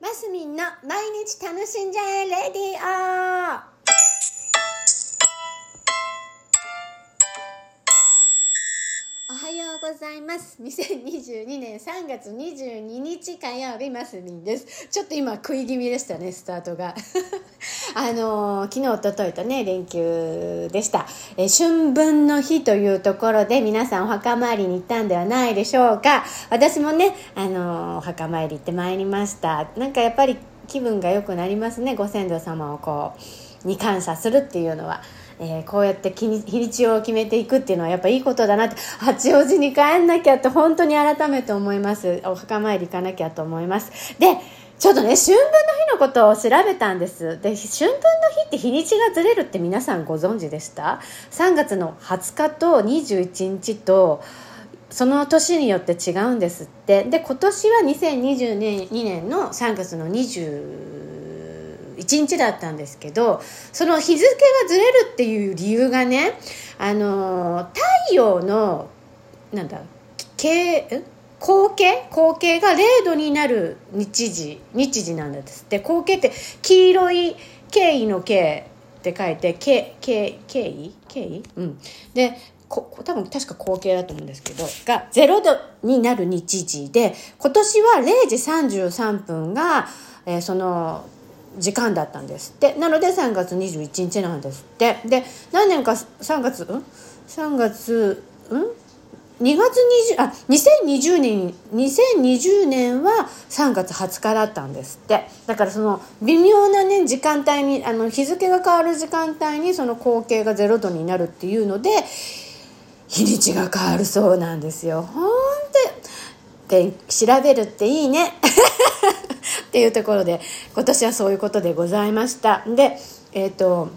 マスミンの毎日楽しんじゃえレディオございます。2022年3月22日火曜日マスミンです。ちょっと今食い気味でしたねスタートが。あのー、昨日おとといとね連休でした、え、春分の日というところで皆さんお墓参りに行ったんではないでしょうか。私もねあのー、お墓参り行ってまいりました。なんかやっぱり気分が良くなりますねご先祖様をこうに感謝するっていうのは。えー、こうやって日にちを決めていくっていうのはやっぱいいことだなって八王子に帰んなきゃって本当に改めて思います。お墓参り行かなきゃと思います。でちょっとね春分の日のことを調べたんです。で春分の日って日にちがずれるって皆さんご存知でした？3月の20日と21日とその年によって違うんですって。で今年は2022年の3月の20 1日だったんですけどその日付がずれるっていう理由がねあの太陽のなんだ経光景？光景が0度になる日時日時なんです。って光景って黄色い経緯の経って書いて経経経緯経緯うん。でこ多分確か光景だと思うんですけどが0度になる日時で今年は0時33分が、えー、その時間だったんです。ってなので3月21日なんですって。で何年か3月ん？3月ん？2月20あ2020年2020年は3月20日だったんですって。だからその微妙なね時間帯にあの日付が変わる時間帯にその光景が0度になるっていうので日にちが変わるそうなんですよ。ほんで調べるっていいね。っていうところで今年はそういうことでございました。でえっ、ー、と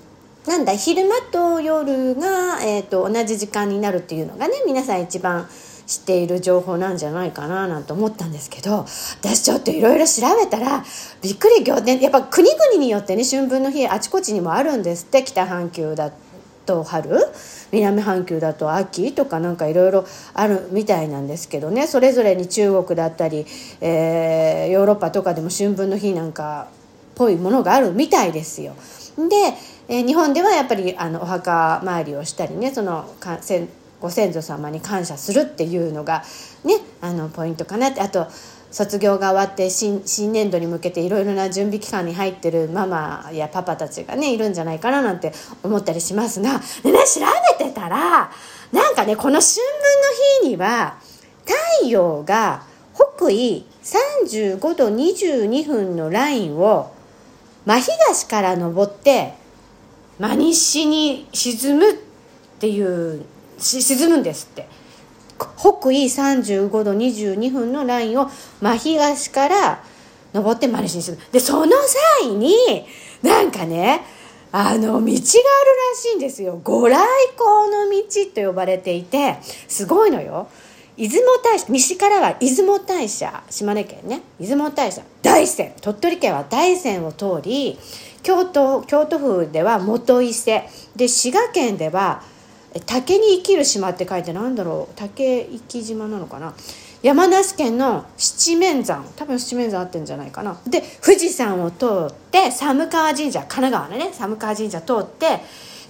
なんだ昼間と夜が、えーと、同じ時間になるっていうのがね皆さん一番知っている情報なんじゃないかななんて思ったんですけど私ちょっといろいろ調べたらびっくり仰天やっぱ国々によってね春分の日あちこちにもあるんですって北半球だってと春南半球だと秋とかなんかいろいろあるみたいなんですけどねそれぞれに中国だったり、えー、ヨーロッパとかでも春分の日なんかっぽいものがあるみたいですよ。で、えー、日本ではやっぱりあのお墓参りをしたりねそのかせご先祖様に感謝するっていうのがねあのポイントかなってあと卒業が終わって新新年度に向けていろいろな準備期間に入ってるママやパパたちがねいるんじゃないかななんて思ったりしますがでね調べてたらなんかねこの春分の日には太陽が北緯35度22分のラインを真東から登って真西に沈むっていう沈むんですって。北緯35度22分のラインを真東から登って真西にす。るでその際になんかねあの道があるらしいんですよ。御来光の道と呼ばれていてすごいのよ。出雲大社西からは出雲大社島根県ね。出雲大社大山。鳥取県は大山を通り京都京都府では元伊勢。で滋賀県では竹に生きる島って書いてなんだろう？竹生島なのかな？山梨県の七面山。多分七面山あってんじゃないかな。で富士山を通って寒川神社神奈川のね寒川神社通って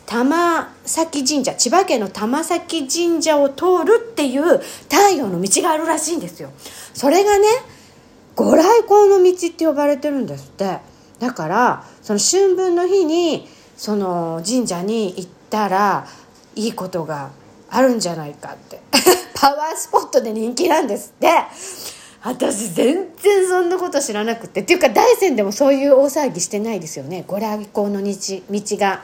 玉崎神社千葉県の玉崎神社を通るっていう太陽の道があるらしいんですよ。それがね御来光の道って呼ばれてるんですって。だからその春分の日にその神社に行ったらいいことがあるんじゃないかって。パワースポットで人気なんですって。私全然そんなこと知らなくて。っていうか大山でもそういう大騒ぎしてないですよね。ご来光の道道が、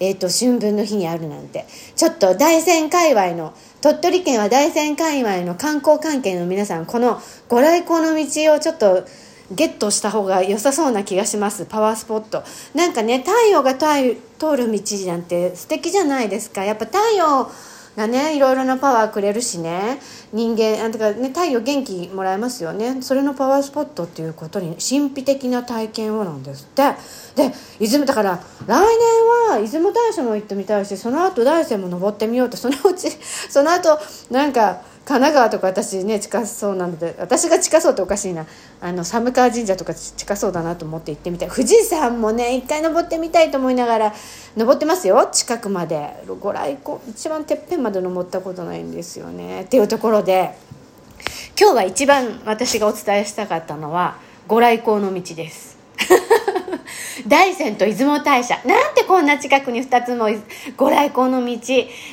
えーと、春分の日にあるなんて。ちょっと大山界隈の鳥取県は大山界隈の観光関係の皆さんこのご来光の道をちょっとゲットした方が良さそうな気がします。パワースポット。なんかね太陽が通る道なんて素敵じゃないですか。やっぱ太陽がねいろいろなパワーくれるしね。人間あとか、ね、太陽元気もらえますよね。それのパワースポットっていうことに神秘的な体験をなんですって。で出雲だから来年は出雲大社も行ってみたいしその後大山も登ってみようとそのうちその後なんか神奈川とか私ね近そうなので私が近そうっておかしいな。あの寒川神社とか近そうだなと思って行ってみたい。富士山もね一回登ってみたいと思いながら登ってますよ。近くまで。ご来光。一番てっぺんまで登ったことないんですよね。っていうところで今日は一番私がお伝えしたかったのはご来光の道です。大山と出雲大社なんてこんな近くに2つもご来光の道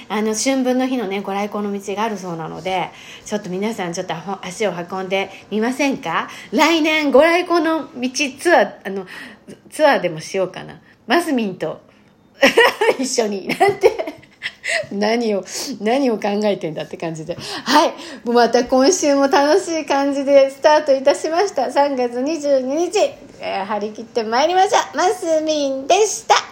あの春分の日のねご来光の道があるそうなのでちょっと皆さんちょっと足を運んでみませんか？来年ご来光の道ツアーあのツアーでもしようかなマスミンと 一緒になんて何を、何を考えてんだって感じで。はい。また今週も楽しい感じでスタートいたしました。3月22日、えー、張り切ってまいりましょう。マスミンでした。